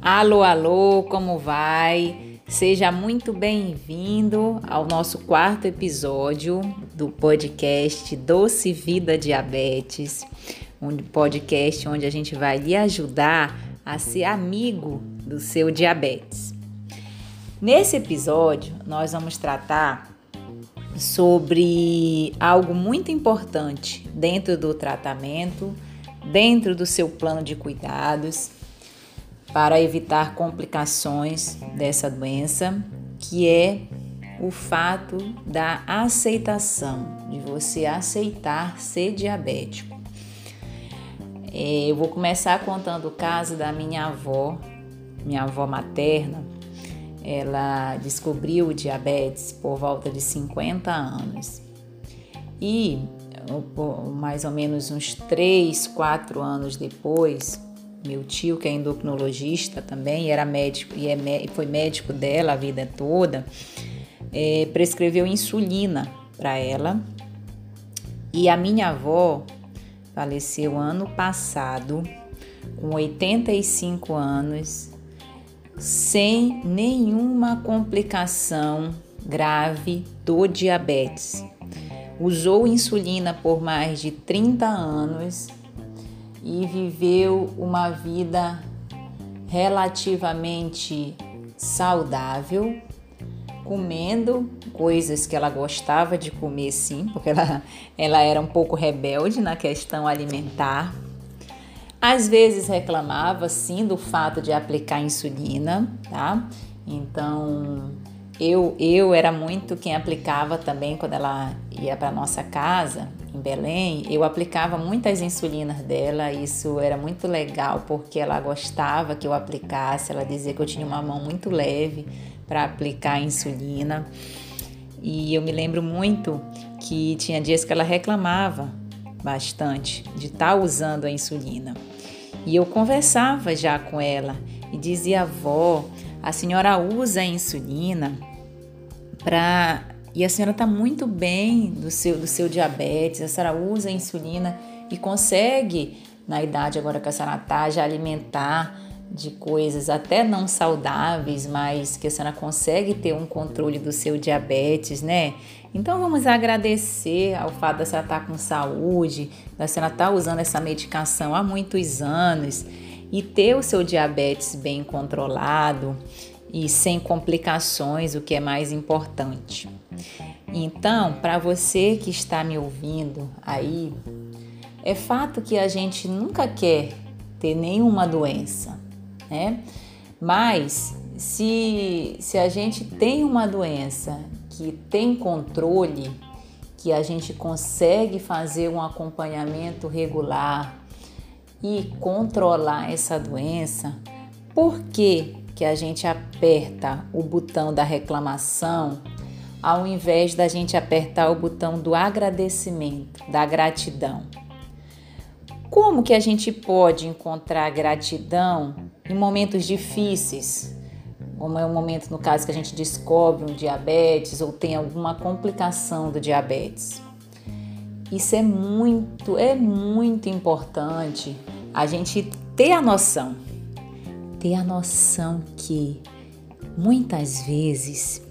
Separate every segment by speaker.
Speaker 1: Alô, alô, como vai? Seja muito bem-vindo ao nosso quarto episódio do podcast Doce Vida Diabetes, um podcast onde a gente vai lhe ajudar a ser amigo do seu diabetes. Nesse episódio, nós vamos tratar sobre algo muito importante dentro do tratamento, dentro do seu plano de cuidados para evitar complicações dessa doença, que é o fato da aceitação, de você aceitar ser diabético. É, eu vou começar contando o caso da minha avó, minha avó materna. Ela descobriu o diabetes por volta de 50 anos. E mais ou menos uns 3, 4 anos depois, meu tio, que é endocrinologista também, era médico e é, foi médico dela a vida toda, é, prescreveu insulina para ela. E a minha avó faleceu ano passado, com 85 anos, sem nenhuma complicação grave do diabetes. Usou insulina por mais de 30 anos e viveu uma vida relativamente saudável, comendo coisas que ela gostava de comer sim, porque ela, ela era um pouco rebelde na questão alimentar. Às vezes reclamava sim do fato de aplicar insulina, tá? Então eu, eu era muito quem aplicava também quando ela ia para nossa casa em Belém. Eu aplicava muitas insulinas dela. Isso era muito legal porque ela gostava que eu aplicasse. Ela dizia que eu tinha uma mão muito leve para aplicar insulina. E eu me lembro muito que tinha dias que ela reclamava bastante de estar tá usando a insulina. E eu conversava já com ela e dizia: avó, a senhora usa a insulina para e a senhora está muito bem do seu do seu diabetes, a senhora usa a insulina e consegue na idade agora que a senhora está já alimentar de coisas até não saudáveis, mas que a senhora consegue ter um controle do seu diabetes, né? Então vamos agradecer ao fato da senhora estar tá com saúde, da senhora estar tá usando essa medicação há muitos anos e ter o seu diabetes bem controlado e sem complicações, o que é mais importante. Então, para você que está me ouvindo aí, é fato que a gente nunca quer ter nenhuma doença, né? Mas se, se a gente tem uma doença que tem controle, que a gente consegue fazer um acompanhamento regular, e controlar essa doença, por que, que a gente aperta o botão da reclamação ao invés da gente apertar o botão do agradecimento, da gratidão? Como que a gente pode encontrar gratidão em momentos difíceis? Como é o momento, no caso, que a gente descobre um diabetes ou tem alguma complicação do diabetes. Isso é muito, é muito importante a gente ter a noção, ter a noção que muitas vezes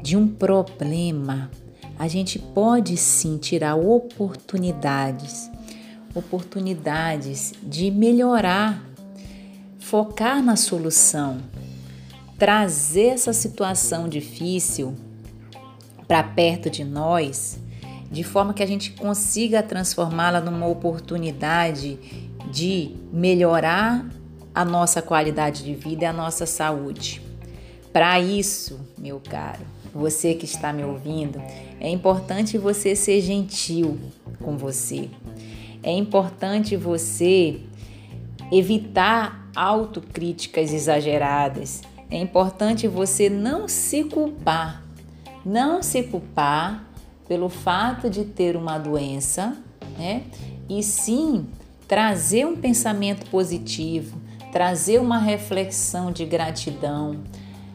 Speaker 1: de um problema a gente pode sim tirar oportunidades, oportunidades de melhorar, focar na solução, trazer essa situação difícil para perto de nós, de forma que a gente consiga transformá-la numa oportunidade de melhorar a nossa qualidade de vida e a nossa saúde. Para isso, meu caro, você que está me ouvindo, é importante você ser gentil com você. É importante você evitar autocríticas exageradas. É importante você não se culpar. Não se culpar pelo fato de ter uma doença, né? E sim trazer um pensamento positivo, trazer uma reflexão de gratidão.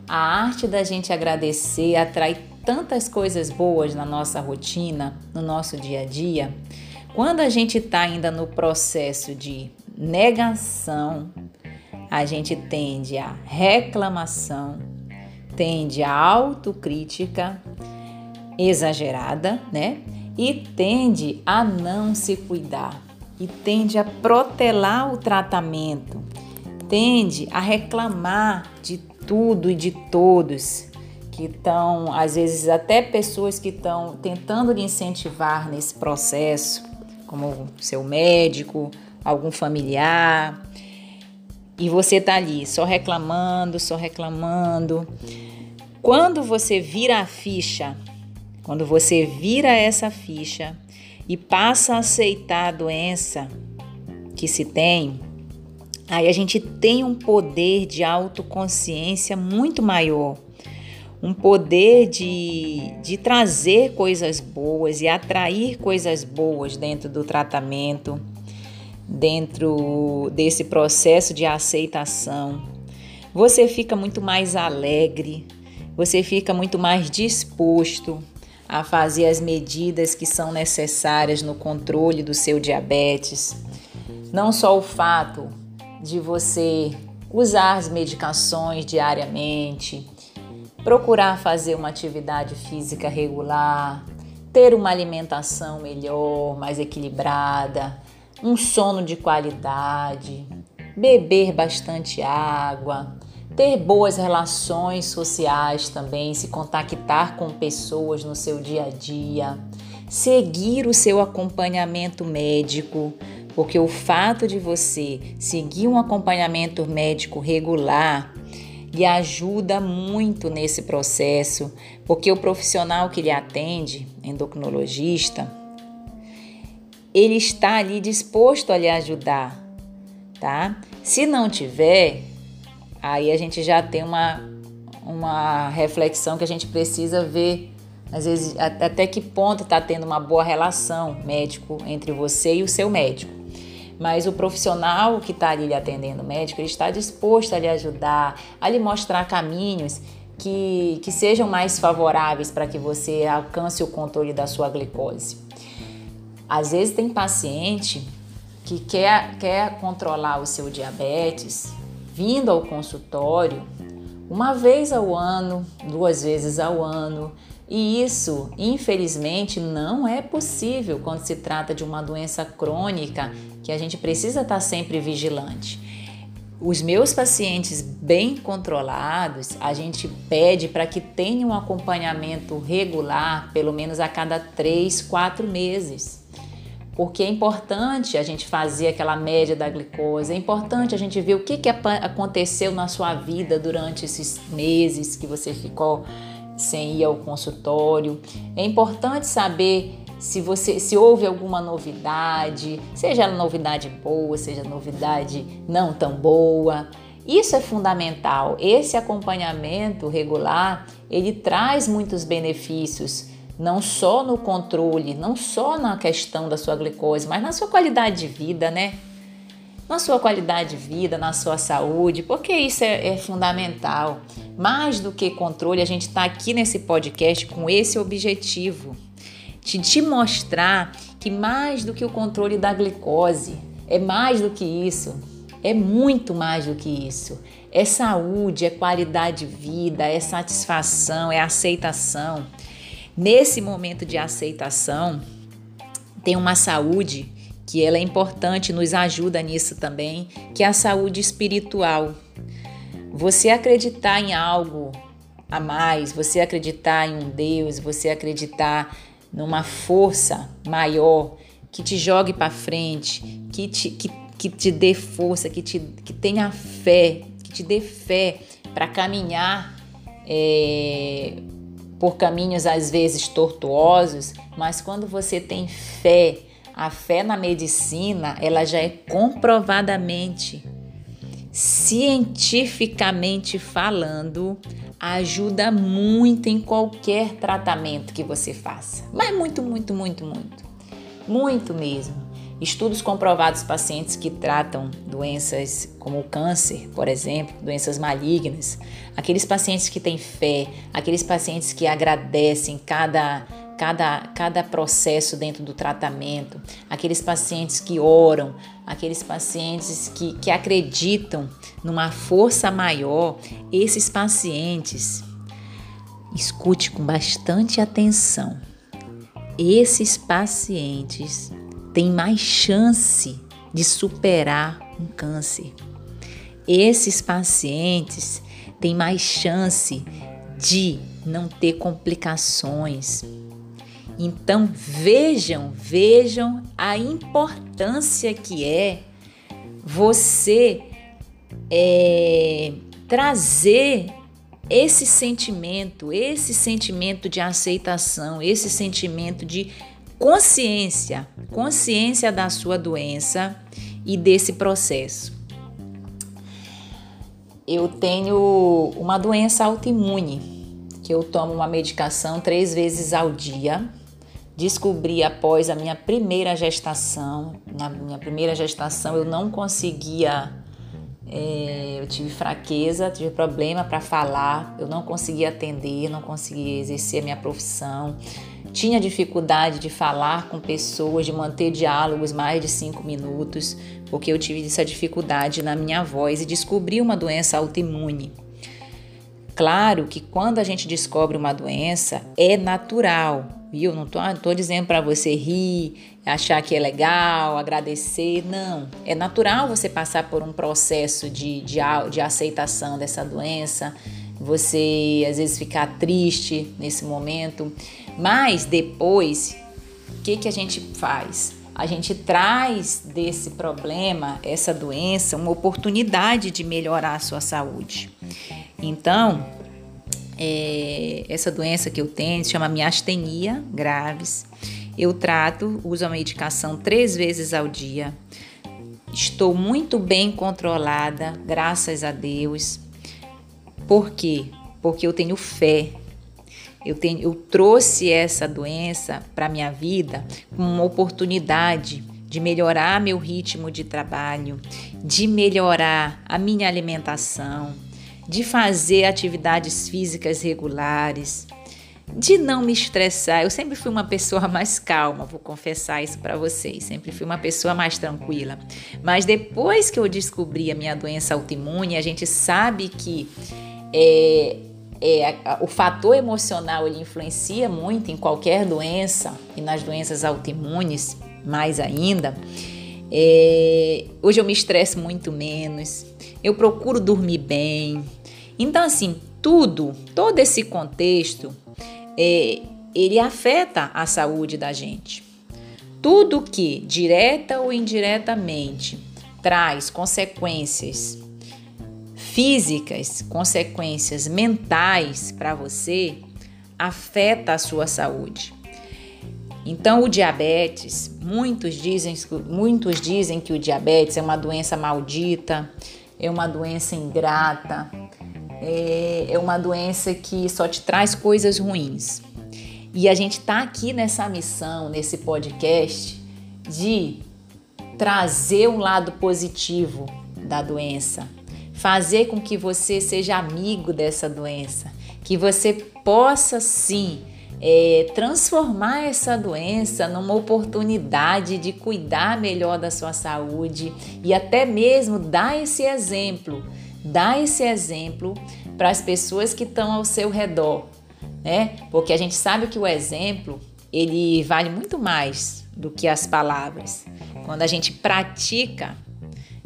Speaker 1: A arte da gente agradecer atrai tantas coisas boas na nossa rotina, no nosso dia a dia, Quando a gente está ainda no processo de negação, a gente tende a reclamação, tende a autocrítica exagerada, né? E tende a não se cuidar, e tende a protelar o tratamento, tende a reclamar de tudo e de todos que estão, às vezes até pessoas que estão tentando lhe incentivar nesse processo, como seu médico, algum familiar, e você está ali só reclamando, só reclamando. Quando você vira a ficha, quando você vira essa ficha e passa a aceitar a doença que se tem, aí a gente tem um poder de autoconsciência muito maior. Um poder de, de trazer coisas boas e atrair coisas boas dentro do tratamento dentro desse processo de aceitação. Você fica muito mais alegre, você fica muito mais disposto a fazer as medidas que são necessárias no controle do seu diabetes. Não só o fato de você usar as medicações diariamente, procurar fazer uma atividade física regular, ter uma alimentação melhor, mais equilibrada, um sono de qualidade, beber bastante água, ter boas relações sociais também, se contactar com pessoas no seu dia a dia, seguir o seu acompanhamento médico, porque o fato de você seguir um acompanhamento médico regular lhe ajuda muito nesse processo, porque o profissional que lhe atende, endocrinologista, ele está ali disposto a lhe ajudar, tá? Se não tiver, aí a gente já tem uma, uma reflexão que a gente precisa ver, às vezes, até que ponto está tendo uma boa relação médico entre você e o seu médico. Mas o profissional que está ali lhe atendendo, o médico, ele está disposto a lhe ajudar, a lhe mostrar caminhos que, que sejam mais favoráveis para que você alcance o controle da sua glicose. Às vezes tem paciente que quer, quer controlar o seu diabetes vindo ao consultório uma vez ao ano, duas vezes ao ano. E isso, infelizmente, não é possível quando se trata de uma doença crônica que a gente precisa estar sempre vigilante. Os meus pacientes bem controlados, a gente pede para que tenham um acompanhamento regular, pelo menos a cada três, quatro meses porque é importante a gente fazer aquela média da glicose, é importante a gente ver o que, que aconteceu na sua vida durante esses meses que você ficou sem ir ao consultório. É importante saber se você se houve alguma novidade, seja novidade boa, seja novidade não tão boa. Isso é fundamental. Esse acompanhamento regular, ele traz muitos benefícios não só no controle, não só na questão da sua glicose, mas na sua qualidade de vida, né? Na sua qualidade de vida, na sua saúde, porque isso é, é fundamental. Mais do que controle, a gente está aqui nesse podcast com esse objetivo de te mostrar que mais do que o controle da glicose, é mais do que isso, é muito mais do que isso. É saúde, é qualidade de vida, é satisfação, é aceitação. Nesse momento de aceitação, tem uma saúde que ela é importante, nos ajuda nisso também, que é a saúde espiritual. Você acreditar em algo a mais, você acreditar em um Deus, você acreditar numa força maior que te jogue para frente, que te, que, que te dê força, que, te, que tenha fé, que te dê fé para caminhar é, por caminhos às vezes tortuosos, mas quando você tem fé, a fé na medicina, ela já é comprovadamente, cientificamente falando, ajuda muito em qualquer tratamento que você faça. Mas muito, muito, muito, muito. Muito mesmo. Estudos comprovados pacientes que tratam doenças como o câncer, por exemplo, doenças malignas, aqueles pacientes que têm fé, aqueles pacientes que agradecem cada cada, cada processo dentro do tratamento, aqueles pacientes que oram, aqueles pacientes que, que acreditam numa força maior, esses pacientes, escute com bastante atenção. Esses pacientes têm mais chance de superar um câncer. Esses pacientes têm mais chance de não ter complicações. Então vejam, vejam a importância que é você é, trazer esse sentimento, esse sentimento de aceitação, esse sentimento de consciência, consciência da sua doença e desse processo. Eu tenho uma doença autoimune, que eu tomo uma medicação três vezes ao dia. Descobri após a minha primeira gestação. Na minha primeira gestação eu não conseguia é, eu tive fraqueza, tive problema para falar, eu não conseguia atender, não conseguia exercer a minha profissão, tinha dificuldade de falar com pessoas, de manter diálogos mais de cinco minutos, porque eu tive essa dificuldade na minha voz e descobri uma doença autoimune. Claro que quando a gente descobre uma doença, é natural, viu? Não tô, tô dizendo para você rir, achar que é legal, agradecer. Não. É natural você passar por um processo de, de, de aceitação dessa doença, você às vezes ficar triste nesse momento, mas depois, o que, que a gente faz? A gente traz desse problema, essa doença, uma oportunidade de melhorar a sua saúde. Então, é, essa doença que eu tenho se chama miastenia graves. Eu trato, uso a medicação três vezes ao dia. Estou muito bem controlada, graças a Deus. Por quê? Porque eu tenho fé. Eu, tenho, eu trouxe essa doença para minha vida como uma oportunidade de melhorar meu ritmo de trabalho, de melhorar a minha alimentação, de fazer atividades físicas regulares, de não me estressar. Eu sempre fui uma pessoa mais calma, vou confessar isso para vocês. Sempre fui uma pessoa mais tranquila. Mas depois que eu descobri a minha doença autoimune, a gente sabe que é, é, o fator emocional ele influencia muito em qualquer doença e nas doenças autoimunes mais ainda. É, hoje eu me estresso muito menos, eu procuro dormir bem, então, assim, tudo, todo esse contexto, é, ele afeta a saúde da gente. Tudo que, direta ou indiretamente, traz consequências físicas, consequências mentais para você, afeta a sua saúde. Então, o diabetes, muitos dizem, muitos dizem que o diabetes é uma doença maldita, é uma doença ingrata, é, é uma doença que só te traz coisas ruins. E a gente está aqui nessa missão, nesse podcast, de trazer um lado positivo da doença, fazer com que você seja amigo dessa doença, que você possa sim é, transformar essa doença numa oportunidade de cuidar melhor da sua saúde e até mesmo dar esse exemplo Dá esse exemplo para as pessoas que estão ao seu redor, né? Porque a gente sabe que o exemplo ele vale muito mais do que as palavras. Quando a gente pratica,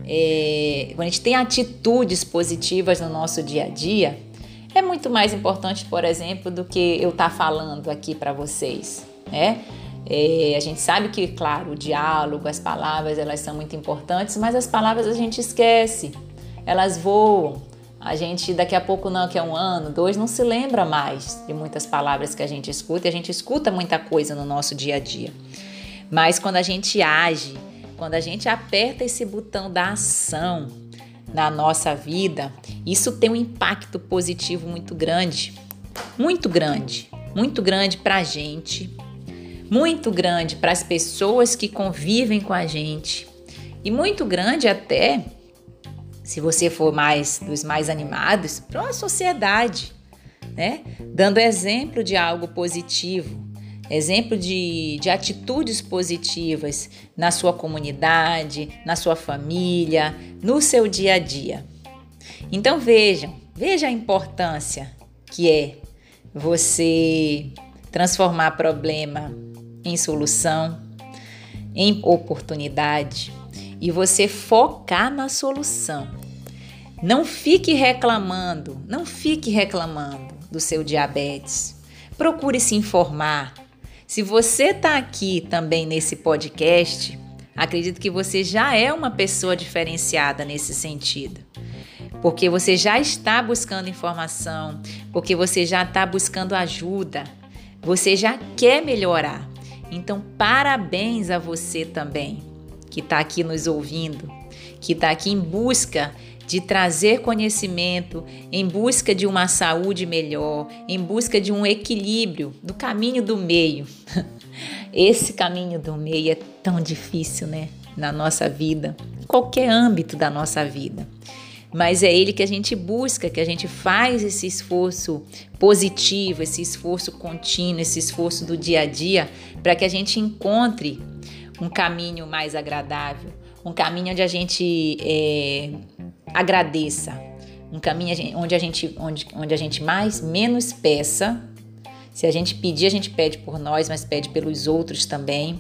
Speaker 1: é, quando a gente tem atitudes positivas no nosso dia a dia, é muito mais importante, por exemplo, do que eu estar tá falando aqui para vocês, né? É, a gente sabe que, claro, o diálogo, as palavras, elas são muito importantes, mas as palavras a gente esquece elas voam. A gente daqui a pouco não, que é um ano, dois, não se lembra mais de muitas palavras que a gente escuta e a gente escuta muita coisa no nosso dia a dia. Mas quando a gente age, quando a gente aperta esse botão da ação na nossa vida, isso tem um impacto positivo muito grande. Muito grande. Muito grande para a gente, muito grande para as pessoas que convivem com a gente e muito grande até se você for mais dos mais animados, para a sociedade, né? Dando exemplo de algo positivo, exemplo de, de atitudes positivas na sua comunidade, na sua família, no seu dia a dia. Então vejam, veja a importância que é você transformar problema em solução, em oportunidade e você focar na solução. Não fique reclamando, não fique reclamando do seu diabetes. Procure se informar. Se você está aqui também nesse podcast, acredito que você já é uma pessoa diferenciada nesse sentido. Porque você já está buscando informação, porque você já está buscando ajuda, você já quer melhorar. Então, parabéns a você também que está aqui nos ouvindo, que está aqui em busca de trazer conhecimento, em busca de uma saúde melhor, em busca de um equilíbrio, do caminho do meio. Esse caminho do meio é tão difícil, né? Na nossa vida, qualquer âmbito da nossa vida mas é ele que a gente busca, que a gente faz esse esforço positivo, esse esforço contínuo, esse esforço do dia a dia, para que a gente encontre um caminho mais agradável, um caminho onde a gente é, agradeça, um caminho onde a gente, onde, onde a gente mais menos peça. Se a gente pedir, a gente pede por nós, mas pede pelos outros também.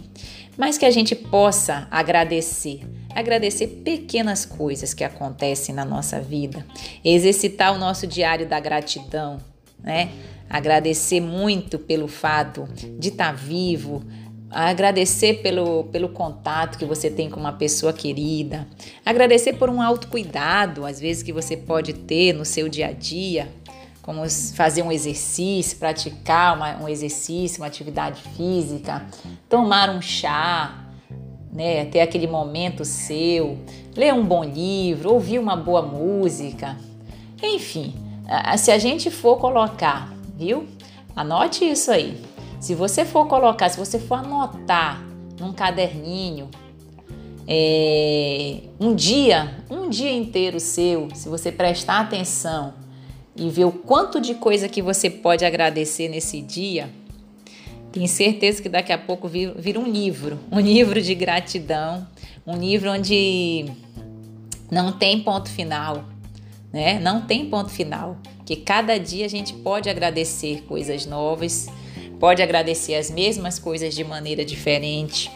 Speaker 1: Mas que a gente possa agradecer agradecer pequenas coisas que acontecem na nossa vida, exercitar o nosso diário da gratidão, né? Agradecer muito pelo fato de estar tá vivo, agradecer pelo, pelo contato que você tem com uma pessoa querida, agradecer por um autocuidado, às vezes, que você pode ter no seu dia a dia, como fazer um exercício, praticar uma, um exercício, uma atividade física, tomar um chá, né? Ter aquele momento seu, ler um bom livro, ouvir uma boa música. Enfim, se a gente for colocar, viu? Anote isso aí. Se você for colocar, se você for anotar num caderninho, é, um dia, um dia inteiro seu, se você prestar atenção e ver o quanto de coisa que você pode agradecer nesse dia, tenho certeza que daqui a pouco vira, um livro, um livro de gratidão, um livro onde não tem ponto final, né? Não tem ponto final, que cada dia a gente pode agradecer coisas novas, pode agradecer as mesmas coisas de maneira diferente.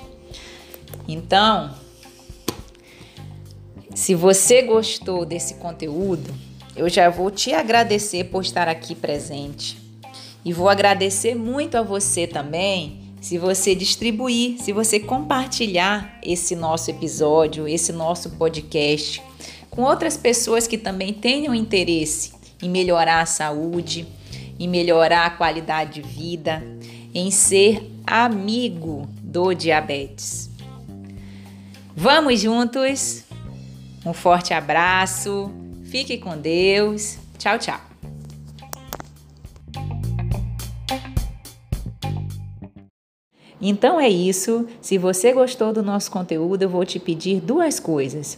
Speaker 1: Então, se você gostou desse conteúdo, eu já vou te agradecer por estar aqui presente. E vou agradecer muito a você também se você distribuir, se você compartilhar esse nosso episódio, esse nosso podcast com outras pessoas que também tenham interesse em melhorar a saúde, em melhorar a qualidade de vida, em ser amigo do diabetes. Vamos juntos? Um forte abraço, fique com Deus. Tchau, tchau. Então é isso. Se você gostou do nosso conteúdo, eu vou te pedir duas coisas.